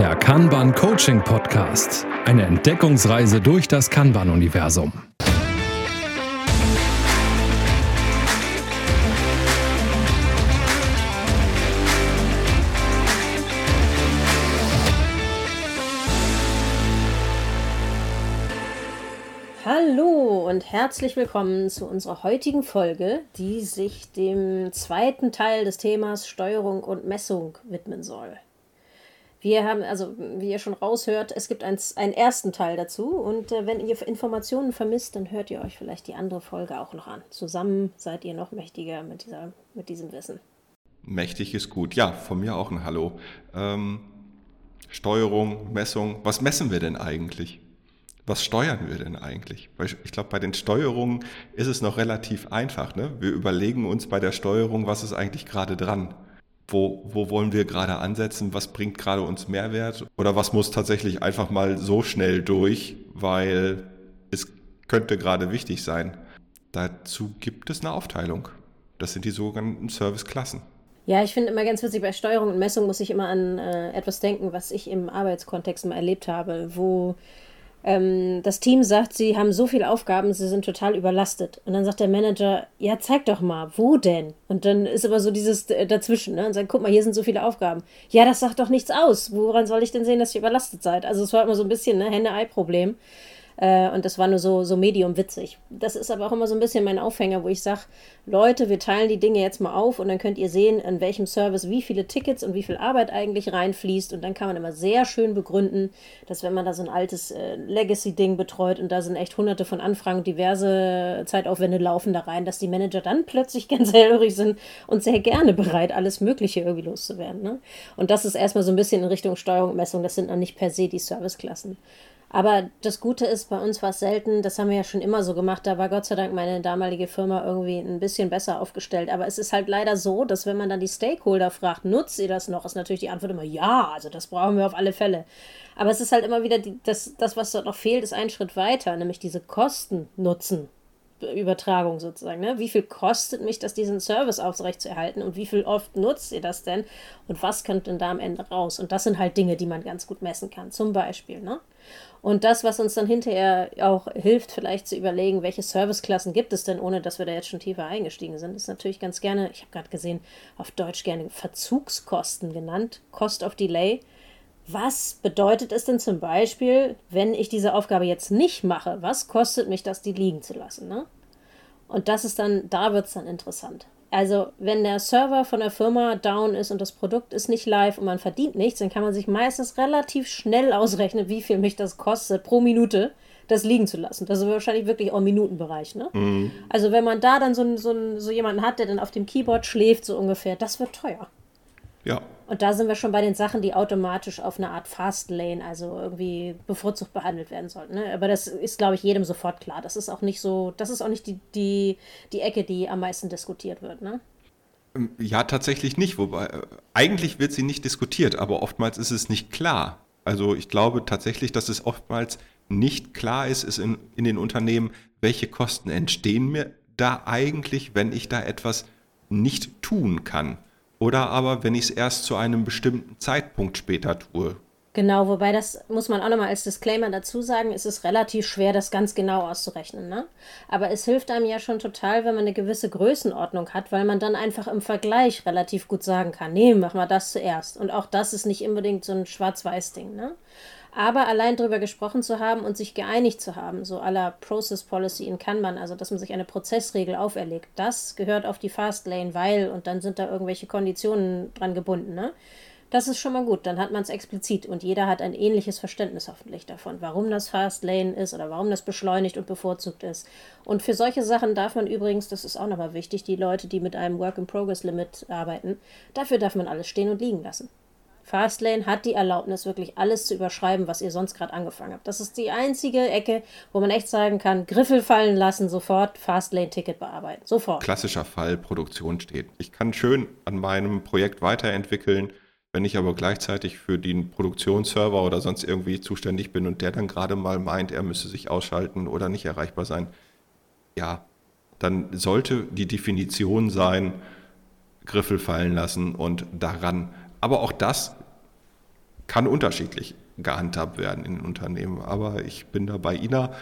Der Kanban Coaching Podcast. Eine Entdeckungsreise durch das Kanban-Universum. Hallo und herzlich willkommen zu unserer heutigen Folge, die sich dem zweiten Teil des Themas Steuerung und Messung widmen soll. Wir haben, also wie ihr schon raushört, es gibt ein, einen ersten Teil dazu und äh, wenn ihr Informationen vermisst, dann hört ihr euch vielleicht die andere Folge auch noch an. Zusammen seid ihr noch mächtiger mit, dieser, mit diesem Wissen. Mächtig ist gut. Ja, von mir auch ein Hallo. Ähm, Steuerung, Messung. Was messen wir denn eigentlich? Was steuern wir denn eigentlich? Weil ich glaube, bei den Steuerungen ist es noch relativ einfach. Ne? Wir überlegen uns bei der Steuerung, was ist eigentlich gerade dran? Wo, wo wollen wir gerade ansetzen, was bringt gerade uns Mehrwert oder was muss tatsächlich einfach mal so schnell durch, weil es könnte gerade wichtig sein. Dazu gibt es eine Aufteilung. Das sind die sogenannten Serviceklassen. Ja, ich finde immer ganz witzig, bei Steuerung und Messung muss ich immer an äh, etwas denken, was ich im Arbeitskontext mal erlebt habe, wo ähm, das Team sagt, sie haben so viele Aufgaben, sie sind total überlastet. Und dann sagt der Manager, ja, zeig doch mal, wo denn? Und dann ist aber so dieses äh, dazwischen, ne? Und sagt, guck mal, hier sind so viele Aufgaben. Ja, das sagt doch nichts aus. Woran soll ich denn sehen, dass ihr überlastet seid? Also es war immer so ein bisschen, ne, Hände-Ei-Problem. Äh, und das war nur so, so medium witzig. Das ist aber auch immer so ein bisschen mein Aufhänger, wo ich sage, Leute, wir teilen die Dinge jetzt mal auf und dann könnt ihr sehen, in welchem Service wie viele Tickets und wie viel Arbeit eigentlich reinfließt. Und dann kann man immer sehr schön begründen, dass wenn man da so ein altes äh, Legacy-Ding betreut und da sind echt hunderte von Anfragen, diverse Zeitaufwände laufen da rein, dass die Manager dann plötzlich ganz hellhörig sind und sehr gerne bereit, alles Mögliche irgendwie loszuwerden. Ne? Und das ist erstmal so ein bisschen in Richtung Steuerung und Messung. Das sind noch nicht per se die Serviceklassen. Aber das Gute ist, bei uns war es selten, das haben wir ja schon immer so gemacht, da war Gott sei Dank meine damalige Firma irgendwie ein bisschen besser aufgestellt. Aber es ist halt leider so, dass wenn man dann die Stakeholder fragt, nutzt ihr das noch, ist natürlich die Antwort immer ja, also das brauchen wir auf alle Fälle. Aber es ist halt immer wieder, die, das, das, was dort noch fehlt, ist ein Schritt weiter, nämlich diese Kosten-Nutzen. Übertragung sozusagen. Ne? Wie viel kostet mich das, diesen Service aufrechtzuerhalten und wie viel oft nutzt ihr das denn und was kommt denn da am Ende raus? Und das sind halt Dinge, die man ganz gut messen kann, zum Beispiel. Ne? Und das, was uns dann hinterher auch hilft, vielleicht zu überlegen, welche Serviceklassen gibt es denn, ohne dass wir da jetzt schon tiefer eingestiegen sind, ist natürlich ganz gerne, ich habe gerade gesehen, auf Deutsch gerne Verzugskosten genannt, Cost of Delay was bedeutet es denn zum Beispiel, wenn ich diese Aufgabe jetzt nicht mache? Was kostet mich das, die liegen zu lassen? Ne? Und das ist dann, da wird es dann interessant. Also, wenn der Server von der Firma down ist und das Produkt ist nicht live und man verdient nichts, dann kann man sich meistens relativ schnell ausrechnen, wie viel mich das kostet pro Minute, das liegen zu lassen. Das ist wahrscheinlich wirklich auch im Minutenbereich. Ne? Mhm. Also, wenn man da dann so, so, so jemanden hat, der dann auf dem Keyboard schläft, so ungefähr, das wird teuer. Ja. Und da sind wir schon bei den Sachen, die automatisch auf eine Art Fastlane, also irgendwie bevorzugt behandelt werden sollten. Ne? Aber das ist, glaube ich, jedem sofort klar. Das ist auch nicht so, das ist auch nicht die, die, die Ecke, die am meisten diskutiert wird, ne? Ähm, ja, tatsächlich nicht. Wobei, äh, eigentlich wird sie nicht diskutiert, aber oftmals ist es nicht klar. Also ich glaube tatsächlich, dass es oftmals nicht klar ist, ist in, in den Unternehmen, welche Kosten entstehen mir da eigentlich, wenn ich da etwas nicht tun kann oder aber wenn ich es erst zu einem bestimmten Zeitpunkt später tue. Genau, wobei das muss man auch nochmal als Disclaimer dazu sagen, es ist relativ schwer, das ganz genau auszurechnen. Ne? Aber es hilft einem ja schon total, wenn man eine gewisse Größenordnung hat, weil man dann einfach im Vergleich relativ gut sagen kann, nee, mach mal das zuerst. Und auch das ist nicht unbedingt so ein Schwarz-Weiß-Ding. Ne? Aber allein darüber gesprochen zu haben und sich geeinigt zu haben, so aller Process Policy in Kanban, also dass man sich eine Prozessregel auferlegt, das gehört auf die Fastlane, weil und dann sind da irgendwelche Konditionen dran gebunden, ne? Das ist schon mal gut, dann hat man es explizit und jeder hat ein ähnliches Verständnis hoffentlich davon, warum das Fastlane ist oder warum das beschleunigt und bevorzugt ist. Und für solche Sachen darf man übrigens, das ist auch nochmal wichtig, die Leute, die mit einem Work-in-Progress-Limit arbeiten, dafür darf man alles stehen und liegen lassen. Fastlane hat die Erlaubnis, wirklich alles zu überschreiben, was ihr sonst gerade angefangen habt. Das ist die einzige Ecke, wo man echt sagen kann, Griffel fallen lassen, sofort Fastlane-Ticket bearbeiten. Sofort. Klassischer Fall, Produktion steht. Ich kann schön an meinem Projekt weiterentwickeln, wenn ich aber gleichzeitig für den Produktionsserver oder sonst irgendwie zuständig bin und der dann gerade mal meint, er müsse sich ausschalten oder nicht erreichbar sein, ja, dann sollte die Definition sein, Griffel fallen lassen und daran. Aber auch das kann unterschiedlich gehandhabt werden in den Unternehmen. Aber ich bin da bei Ina.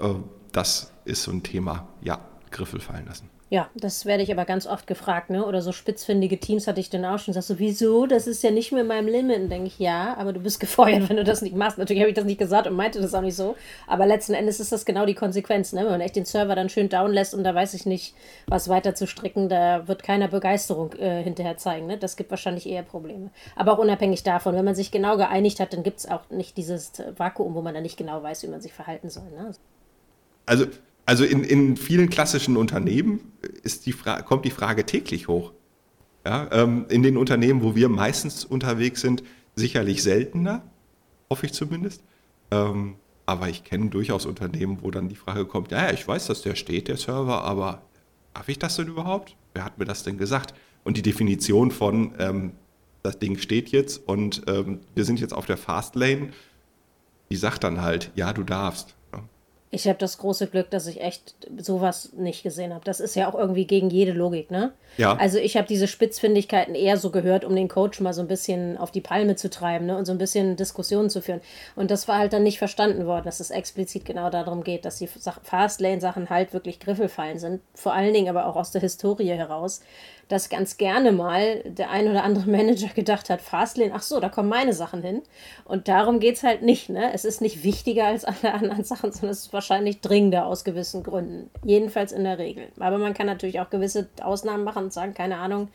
Äh, das ist so ein Thema. Ja, Griffel fallen lassen. Ja, das werde ich aber ganz oft gefragt, ne? Oder so spitzfindige Teams hatte ich dann auch schon. Sagst du, wieso? Das ist ja nicht mehr in meinem Limit. Und denke ich, ja, aber du bist gefeuert, wenn du das nicht machst. Natürlich habe ich das nicht gesagt und meinte das auch nicht so. Aber letzten Endes ist das genau die Konsequenz, ne? Wenn man echt den Server dann schön down lässt und da weiß ich nicht, was weiter zu stricken, da wird keiner Begeisterung äh, hinterher zeigen. Ne? Das gibt wahrscheinlich eher Probleme. Aber auch unabhängig davon, wenn man sich genau geeinigt hat, dann gibt es auch nicht dieses Vakuum, wo man dann nicht genau weiß, wie man sich verhalten soll. Ne? Also also in, in vielen klassischen Unternehmen ist die kommt die Frage täglich hoch. Ja, ähm, in den Unternehmen, wo wir meistens unterwegs sind, sicherlich seltener, hoffe ich zumindest. Ähm, aber ich kenne durchaus Unternehmen, wo dann die Frage kommt, ja, ich weiß, dass der steht, der Server, aber darf ich das denn überhaupt? Wer hat mir das denn gesagt? Und die Definition von, ähm, das Ding steht jetzt und ähm, wir sind jetzt auf der Fastlane, die sagt dann halt, ja, du darfst. Ich habe das große Glück, dass ich echt sowas nicht gesehen habe. Das ist ja auch irgendwie gegen jede Logik, ne? Ja. Also ich habe diese Spitzfindigkeiten eher so gehört, um den Coach mal so ein bisschen auf die Palme zu treiben ne? und so ein bisschen Diskussionen zu führen. Und das war halt dann nicht verstanden worden, dass es explizit genau darum geht, dass die Fastlane-Sachen halt wirklich Griffelfallen sind. Vor allen Dingen aber auch aus der Historie heraus dass ganz gerne mal der ein oder andere Manager gedacht hat, Fastlane, ach so, da kommen meine Sachen hin. Und darum geht es halt nicht. Ne? Es ist nicht wichtiger als alle anderen Sachen, sondern es ist wahrscheinlich dringender aus gewissen Gründen. Jedenfalls in der Regel. Aber man kann natürlich auch gewisse Ausnahmen machen und sagen, keine Ahnung,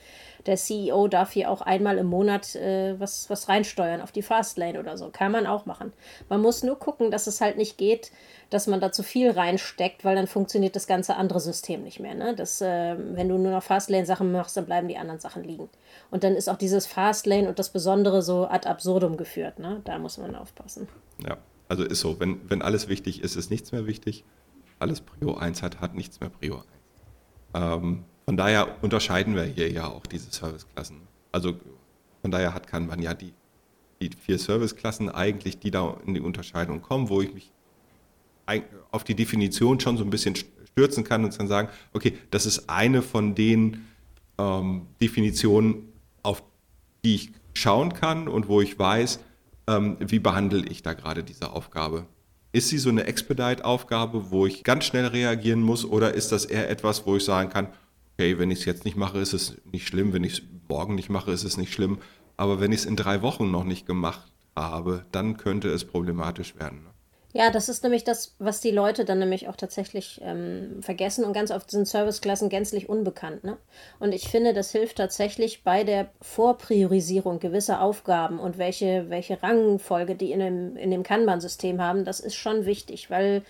der CEO darf hier auch einmal im Monat äh, was, was reinsteuern auf die Fastlane oder so. Kann man auch machen. Man muss nur gucken, dass es halt nicht geht, dass man da zu viel reinsteckt, weil dann funktioniert das ganze andere System nicht mehr. Ne? Das, äh, wenn du nur noch Fastlane-Sachen machst, dann bleiben die anderen Sachen liegen. Und dann ist auch dieses Fastlane und das Besondere so ad absurdum geführt. Ne? Da muss man aufpassen. Ja, also ist so. Wenn, wenn alles wichtig ist, ist nichts mehr wichtig. Alles Prio 1 hat, hat nichts mehr Prio 1. Ähm, von daher unterscheiden wir hier ja auch diese Serviceklassen. Also von daher hat Kanban ja die, die vier Serviceklassen eigentlich, die da in die Unterscheidung kommen, wo ich mich auf die Definition schon so ein bisschen stürzen kann und dann sagen, okay, das ist eine von den ähm, Definitionen, auf die ich schauen kann und wo ich weiß, ähm, wie behandle ich da gerade diese Aufgabe. Ist sie so eine Expedite-Aufgabe, wo ich ganz schnell reagieren muss, oder ist das eher etwas, wo ich sagen kann, okay, wenn ich es jetzt nicht mache, ist es nicht schlimm, wenn ich es morgen nicht mache, ist es nicht schlimm, aber wenn ich es in drei Wochen noch nicht gemacht habe, dann könnte es problematisch werden. Ja, das ist nämlich das, was die Leute dann nämlich auch tatsächlich ähm, vergessen und ganz oft sind Serviceklassen gänzlich unbekannt. Ne? Und ich finde, das hilft tatsächlich bei der Vorpriorisierung gewisser Aufgaben und welche, welche Rangfolge die in dem, in dem Kanban-System haben, das ist schon wichtig, weil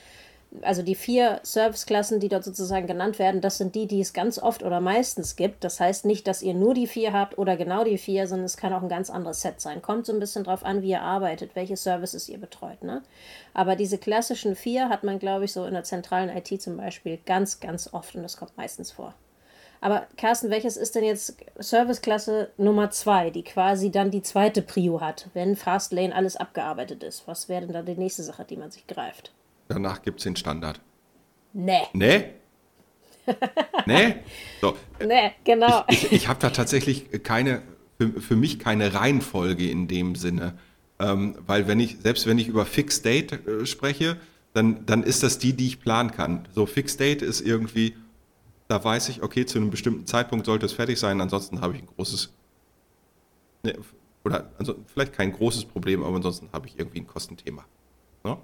also die vier Serviceklassen, die dort sozusagen genannt werden, das sind die, die es ganz oft oder meistens gibt. Das heißt nicht, dass ihr nur die vier habt oder genau die vier, sondern es kann auch ein ganz anderes Set sein. Kommt so ein bisschen drauf an, wie ihr arbeitet, welche Services ihr betreut. Ne? Aber diese klassischen vier hat man, glaube ich, so in der zentralen IT zum Beispiel ganz, ganz oft und das kommt meistens vor. Aber Carsten, welches ist denn jetzt Serviceklasse Nummer zwei, die quasi dann die zweite Prio hat, wenn Fastlane alles abgearbeitet ist? Was wäre denn da die nächste Sache, die man sich greift? Danach gibt es den Standard. Nee. Nee? nee? So. Nee, genau. Ich, ich, ich habe da tatsächlich keine, für, für mich keine Reihenfolge in dem Sinne. Ähm, weil wenn ich, selbst wenn ich über Fixed Date äh, spreche, dann, dann ist das die, die ich planen kann. So Fixed Date ist irgendwie, da weiß ich, okay, zu einem bestimmten Zeitpunkt sollte es fertig sein, ansonsten habe ich ein großes, ne, oder also vielleicht kein großes Problem, aber ansonsten habe ich irgendwie ein Kostenthema. No?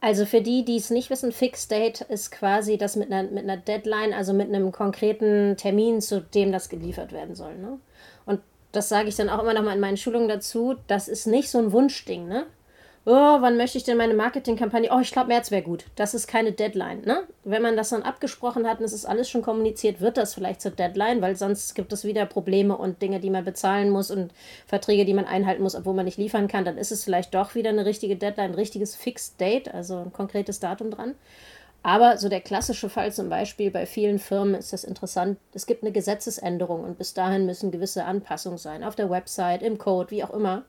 Also für die, die es nicht wissen, Fixed Date ist quasi das mit einer, mit einer Deadline, also mit einem konkreten Termin, zu dem das geliefert werden soll. Ne? Und das sage ich dann auch immer noch mal in meinen Schulungen dazu, das ist nicht so ein Wunschding, ne? Oh, wann möchte ich denn meine Marketingkampagne? Oh, ich glaube, März wäre gut. Das ist keine Deadline. Ne? Wenn man das dann abgesprochen hat und es ist alles schon kommuniziert, wird das vielleicht zur Deadline, weil sonst gibt es wieder Probleme und Dinge, die man bezahlen muss und Verträge, die man einhalten muss, obwohl man nicht liefern kann. Dann ist es vielleicht doch wieder eine richtige Deadline, ein richtiges Fixed Date, also ein konkretes Datum dran. Aber so der klassische Fall zum Beispiel bei vielen Firmen ist das interessant. Es gibt eine Gesetzesänderung und bis dahin müssen gewisse Anpassungen sein auf der Website, im Code, wie auch immer.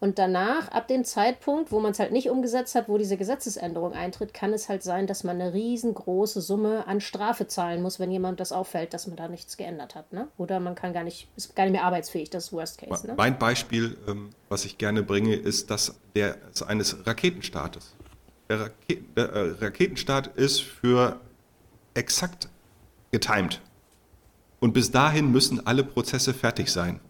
Und danach, ab dem Zeitpunkt, wo man es halt nicht umgesetzt hat, wo diese Gesetzesänderung eintritt, kann es halt sein, dass man eine riesengroße Summe an Strafe zahlen muss, wenn jemand das auffällt, dass man da nichts geändert hat. Ne? Oder man kann gar nicht, ist gar nicht mehr arbeitsfähig, das ist Worst Case. Ne? Mein Beispiel, ähm, was ich gerne bringe, ist das der, eines Raketenstartes. Der, Raket, der äh, Raketenstart ist für exakt getimed. Und bis dahin müssen alle Prozesse fertig sein.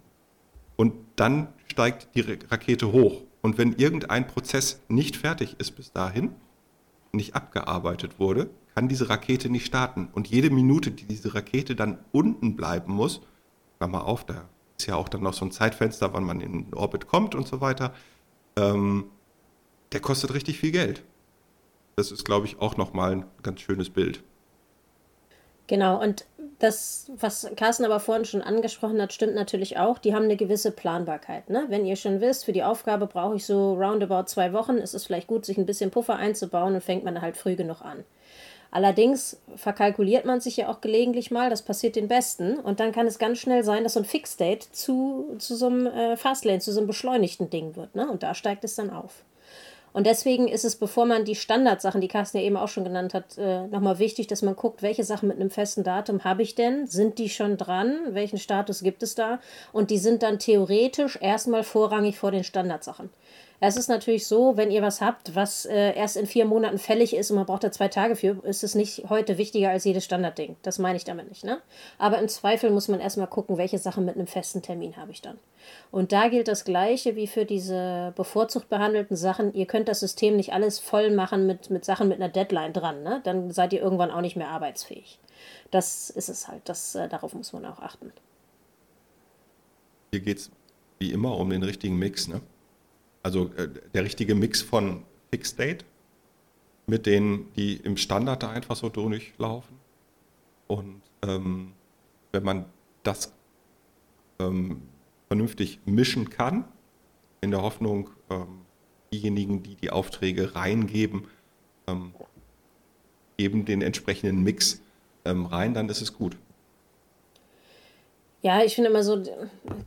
Und dann steigt die Rakete hoch. Und wenn irgendein Prozess nicht fertig ist bis dahin, nicht abgearbeitet wurde, kann diese Rakete nicht starten. Und jede Minute, die diese Rakete dann unten bleiben muss, Klammer auf, da ist ja auch dann noch so ein Zeitfenster, wann man in den Orbit kommt und so weiter, ähm, der kostet richtig viel Geld. Das ist, glaube ich, auch nochmal ein ganz schönes Bild. Genau, und das, was Carsten aber vorhin schon angesprochen hat, stimmt natürlich auch. Die haben eine gewisse Planbarkeit. Ne? Wenn ihr schon wisst, für die Aufgabe brauche ich so roundabout zwei Wochen, ist es vielleicht gut, sich ein bisschen Puffer einzubauen und fängt man halt früh genug an. Allerdings verkalkuliert man sich ja auch gelegentlich mal, das passiert den Besten. Und dann kann es ganz schnell sein, dass so ein Fixdate zu, zu so einem äh, Fastlane, zu so einem beschleunigten Ding wird. Ne? Und da steigt es dann auf. Und deswegen ist es, bevor man die Standardsachen, die Carsten ja eben auch schon genannt hat, äh, nochmal wichtig, dass man guckt, welche Sachen mit einem festen Datum habe ich denn? Sind die schon dran? Welchen Status gibt es da? Und die sind dann theoretisch erstmal vorrangig vor den Standardsachen. Es ist natürlich so, wenn ihr was habt, was äh, erst in vier Monaten fällig ist und man braucht da zwei Tage für, ist es nicht heute wichtiger als jedes Standardding. Das meine ich damit nicht, ne? Aber im Zweifel muss man erstmal gucken, welche Sachen mit einem festen Termin habe ich dann. Und da gilt das Gleiche wie für diese bevorzugt behandelten Sachen. Ihr könnt das System nicht alles voll machen mit, mit Sachen mit einer Deadline dran, ne? Dann seid ihr irgendwann auch nicht mehr arbeitsfähig. Das ist es halt. Das, äh, darauf muss man auch achten. Hier geht es wie immer um den richtigen Mix, ne? Also äh, der richtige Mix von Fixed Date mit denen, die im Standard da einfach so durchlaufen. Und ähm, wenn man das ähm, vernünftig mischen kann, in der Hoffnung, ähm, diejenigen, die die Aufträge reingeben, ähm, geben den entsprechenden Mix ähm, rein, dann ist es gut. Ja, ich finde immer so,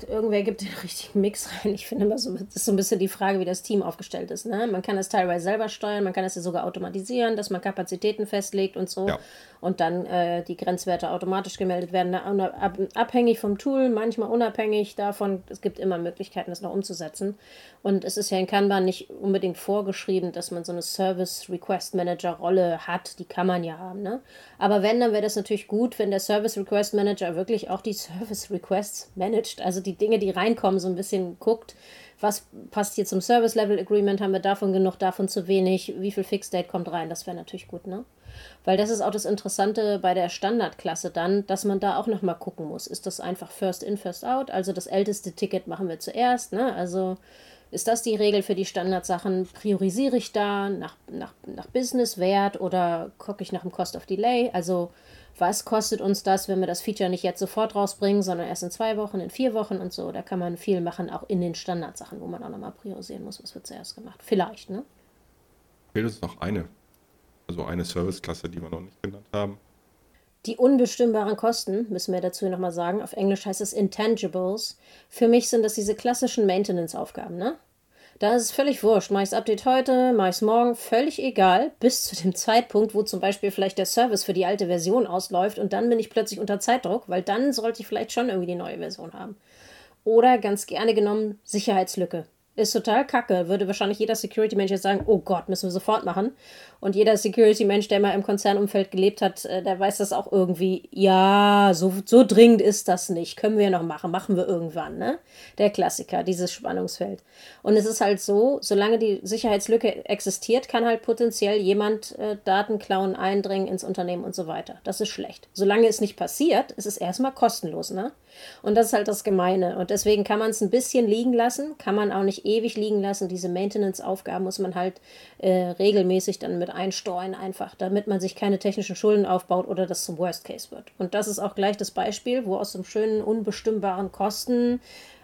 irgendwer gibt den richtigen Mix rein. Ich finde immer so, das ist so ein bisschen die Frage, wie das Team aufgestellt ist. Ne? Man kann es teilweise selber steuern, man kann es ja sogar automatisieren, dass man Kapazitäten festlegt und so. Ja. Und dann äh, die Grenzwerte automatisch gemeldet werden, ne? abhängig vom Tool, manchmal unabhängig davon. Es gibt immer Möglichkeiten, das noch umzusetzen. Und es ist ja in Kanban nicht unbedingt vorgeschrieben, dass man so eine Service Request Manager Rolle hat. Die kann man ja haben. Ne? Aber wenn, dann wäre das natürlich gut, wenn der Service Request Manager wirklich auch die Service Requests managt, also die Dinge, die reinkommen, so ein bisschen guckt, was passt hier zum Service Level Agreement, haben wir davon genug, davon zu wenig, wie viel Fixed Date kommt rein, das wäre natürlich gut, ne? Weil das ist auch das Interessante bei der Standardklasse dann, dass man da auch nochmal gucken muss. Ist das einfach First in, First out? Also das älteste Ticket machen wir zuerst, ne? Also ist das die Regel für die Standardsachen? Priorisiere ich da nach, nach, nach Business-Wert oder gucke ich nach dem Cost of Delay? Also, was kostet uns das, wenn wir das Feature nicht jetzt sofort rausbringen, sondern erst in zwei Wochen, in vier Wochen und so? Da kann man viel machen, auch in den Standardsachen, wo man auch nochmal priorisieren muss, was wird zuerst gemacht. Vielleicht, ne? Fehlt uns noch eine. Also eine Serviceklasse, die wir noch nicht genannt haben. Die unbestimmbaren Kosten, müssen wir dazu nochmal sagen, auf Englisch heißt es Intangibles. Für mich sind das diese klassischen Maintenance-Aufgaben, ne? Da ist es völlig wurscht. Mache ich das Update heute, mache ich es morgen, völlig egal, bis zu dem Zeitpunkt, wo zum Beispiel vielleicht der Service für die alte Version ausläuft und dann bin ich plötzlich unter Zeitdruck, weil dann sollte ich vielleicht schon irgendwie die neue Version haben. Oder ganz gerne genommen Sicherheitslücke. Ist total kacke. Würde wahrscheinlich jeder Security-Mensch jetzt sagen, oh Gott, müssen wir sofort machen. Und jeder Security-Mensch, der mal im Konzernumfeld gelebt hat, äh, der weiß das auch irgendwie. Ja, so, so dringend ist das nicht. Können wir noch machen. Machen wir irgendwann, ne? Der Klassiker, dieses Spannungsfeld. Und es ist halt so, solange die Sicherheitslücke existiert, kann halt potenziell jemand äh, Daten klauen, eindringen ins Unternehmen und so weiter. Das ist schlecht. Solange es nicht passiert, ist es erstmal kostenlos, ne? Und das ist halt das Gemeine. Und deswegen kann man es ein bisschen liegen lassen, kann man auch nicht ewig liegen lassen. Diese Maintenance-Aufgaben muss man halt äh, regelmäßig dann mit einsteuern, einfach, damit man sich keine technischen Schulden aufbaut oder das zum Worst Case wird. Und das ist auch gleich das Beispiel, wo aus einem schönen, unbestimmbaren Kosten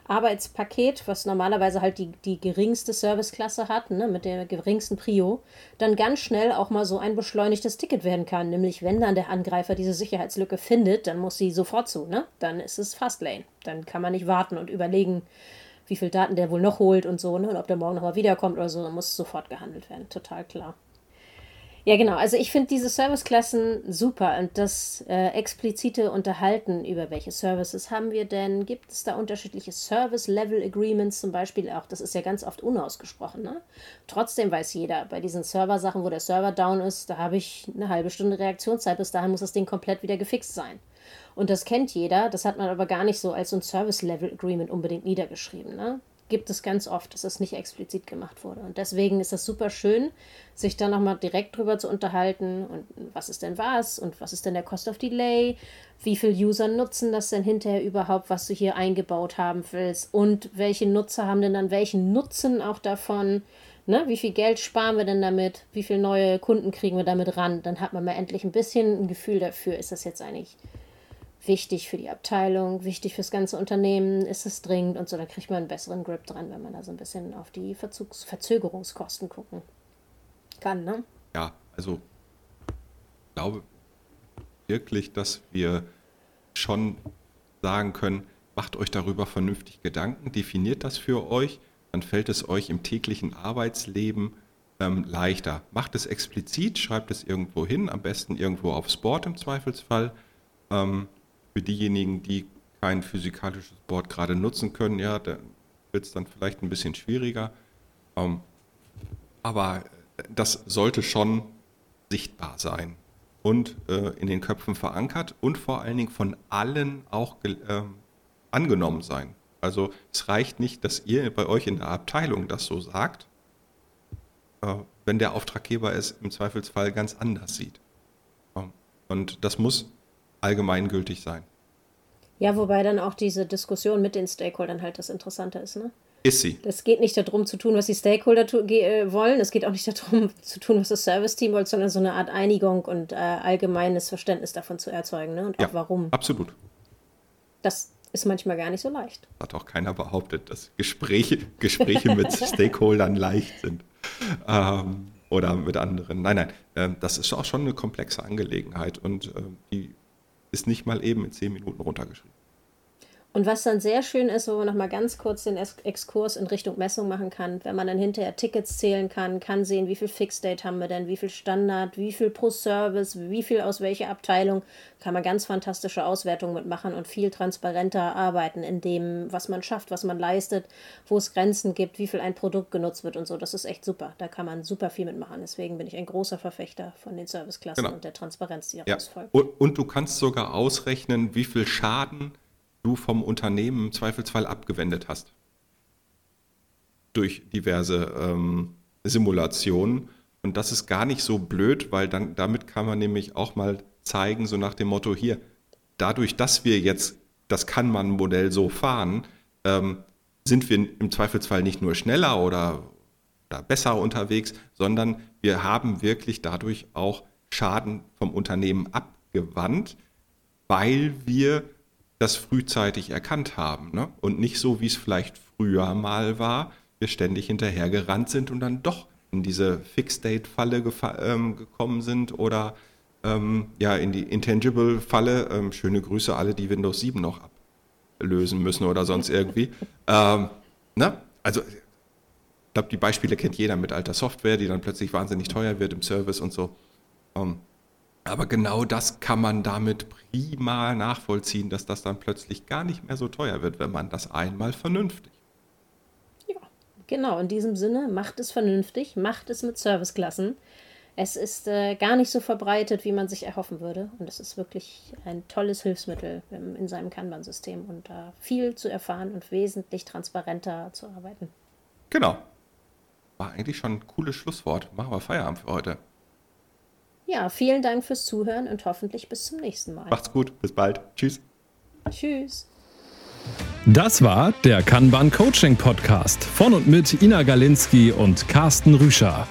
Arbeitspaket, was normalerweise halt die, die geringste Serviceklasse hat, ne, mit der geringsten Prio, dann ganz schnell auch mal so ein beschleunigtes Ticket werden kann. Nämlich, wenn dann der Angreifer diese Sicherheitslücke findet, dann muss sie sofort zu, ne? Dann ist es Fastlane. Dann kann man nicht warten und überlegen, wie viel Daten der wohl noch holt und so, ne? Und ob der morgen nochmal wiederkommt oder so, dann muss sofort gehandelt werden. Total klar. Ja, genau. Also ich finde diese Serviceklassen super und das äh, explizite Unterhalten über welche Services haben wir denn? Gibt es da unterschiedliche Service-Level-Agreements zum Beispiel auch? Das ist ja ganz oft unausgesprochen. Ne? Trotzdem weiß jeder, bei diesen Server-Sachen, wo der Server down ist, da habe ich eine halbe Stunde Reaktionszeit. Bis dahin muss das Ding komplett wieder gefixt sein. Und das kennt jeder, das hat man aber gar nicht so als so ein Service-Level-Agreement unbedingt niedergeschrieben. Ne? Gibt es ganz oft, dass es nicht explizit gemacht wurde. Und deswegen ist das super schön, sich da nochmal direkt drüber zu unterhalten und was ist denn was und was ist denn der Cost of Delay, wie viele User nutzen das denn hinterher überhaupt, was du hier eingebaut haben willst und welche Nutzer haben denn dann welchen Nutzen auch davon, ne? wie viel Geld sparen wir denn damit, wie viele neue Kunden kriegen wir damit ran, dann hat man mal endlich ein bisschen ein Gefühl dafür, ist das jetzt eigentlich wichtig für die Abteilung, wichtig fürs ganze Unternehmen, ist es dringend und so, da kriegt man einen besseren Grip dran, wenn man da so ein bisschen auf die Verzugs Verzögerungskosten gucken kann, ne? Ja, also ich glaube wirklich, dass wir schon sagen können, macht euch darüber vernünftig Gedanken, definiert das für euch, dann fällt es euch im täglichen Arbeitsleben ähm, leichter. Macht es explizit, schreibt es irgendwo hin, am besten irgendwo aufs Board im Zweifelsfall. Ähm, für diejenigen, die kein physikalisches Board gerade nutzen können, ja, da wird es dann vielleicht ein bisschen schwieriger. Ähm, aber das sollte schon sichtbar sein und äh, in den Köpfen verankert und vor allen Dingen von allen auch äh, angenommen sein. Also es reicht nicht, dass ihr bei euch in der Abteilung das so sagt, äh, wenn der Auftraggeber es im Zweifelsfall ganz anders sieht. Ähm, und das muss allgemeingültig sein. Ja, wobei dann auch diese Diskussion mit den Stakeholdern halt das Interessante ist, ne? Ist sie. Es geht nicht darum zu tun, was die Stakeholder äh, wollen. Es geht auch nicht darum zu tun, was das Service-Team wollte, sondern so eine Art Einigung und äh, allgemeines Verständnis davon zu erzeugen, ne? Und ja, auch warum. Absolut. Das ist manchmal gar nicht so leicht. Hat auch keiner behauptet, dass Gespräche, Gespräche mit Stakeholdern leicht sind. Ähm, oder mit anderen. Nein, nein, äh, das ist auch schon eine komplexe Angelegenheit und äh, die ist nicht mal eben in zehn Minuten runtergeschrieben. Und was dann sehr schön ist, wo man nochmal ganz kurz den Exkurs in Richtung Messung machen kann, wenn man dann hinterher Tickets zählen kann, kann sehen, wie viel Fixed-Date haben wir denn, wie viel Standard, wie viel pro Service, wie viel aus welcher Abteilung, kann man ganz fantastische Auswertungen mitmachen und viel transparenter arbeiten in dem, was man schafft, was man leistet, wo es Grenzen gibt, wie viel ein Produkt genutzt wird und so. Das ist echt super. Da kann man super viel mitmachen. Deswegen bin ich ein großer Verfechter von den Serviceklassen genau. und der Transparenz, die daraus ja. folgt. Und, und du kannst sogar ausrechnen, wie viel Schaden du vom Unternehmen im Zweifelsfall abgewendet hast. Durch diverse ähm, Simulationen. Und das ist gar nicht so blöd, weil dann damit kann man nämlich auch mal zeigen, so nach dem Motto hier, dadurch, dass wir jetzt das Kann-Man-Modell so fahren, ähm, sind wir im Zweifelsfall nicht nur schneller oder, oder besser unterwegs, sondern wir haben wirklich dadurch auch Schaden vom Unternehmen abgewandt, weil wir das frühzeitig erkannt haben ne? und nicht so, wie es vielleicht früher mal war, wir ständig hinterhergerannt sind und dann doch in diese Fixed-Date-Falle ähm, gekommen sind oder ähm, ja in die Intangible-Falle. Ähm, schöne Grüße alle, die Windows 7 noch ablösen müssen oder sonst irgendwie. Ähm, ne? Also ich glaube, die Beispiele kennt jeder mit alter Software, die dann plötzlich wahnsinnig teuer wird im Service und so. Ähm, aber genau das kann man damit prima nachvollziehen, dass das dann plötzlich gar nicht mehr so teuer wird, wenn man das einmal vernünftig. Ja, genau. In diesem Sinne, macht es vernünftig, macht es mit Serviceklassen. Es ist äh, gar nicht so verbreitet, wie man sich erhoffen würde. Und es ist wirklich ein tolles Hilfsmittel ähm, in seinem Kanban-System und da äh, viel zu erfahren und wesentlich transparenter zu arbeiten. Genau. War eigentlich schon ein cooles Schlusswort. Machen wir Feierabend für heute. Ja, vielen Dank fürs Zuhören und hoffentlich bis zum nächsten Mal. Macht's gut, bis bald. Tschüss. Tschüss. Das war der Kanban Coaching Podcast von und mit Ina Galinski und Carsten Rüscher.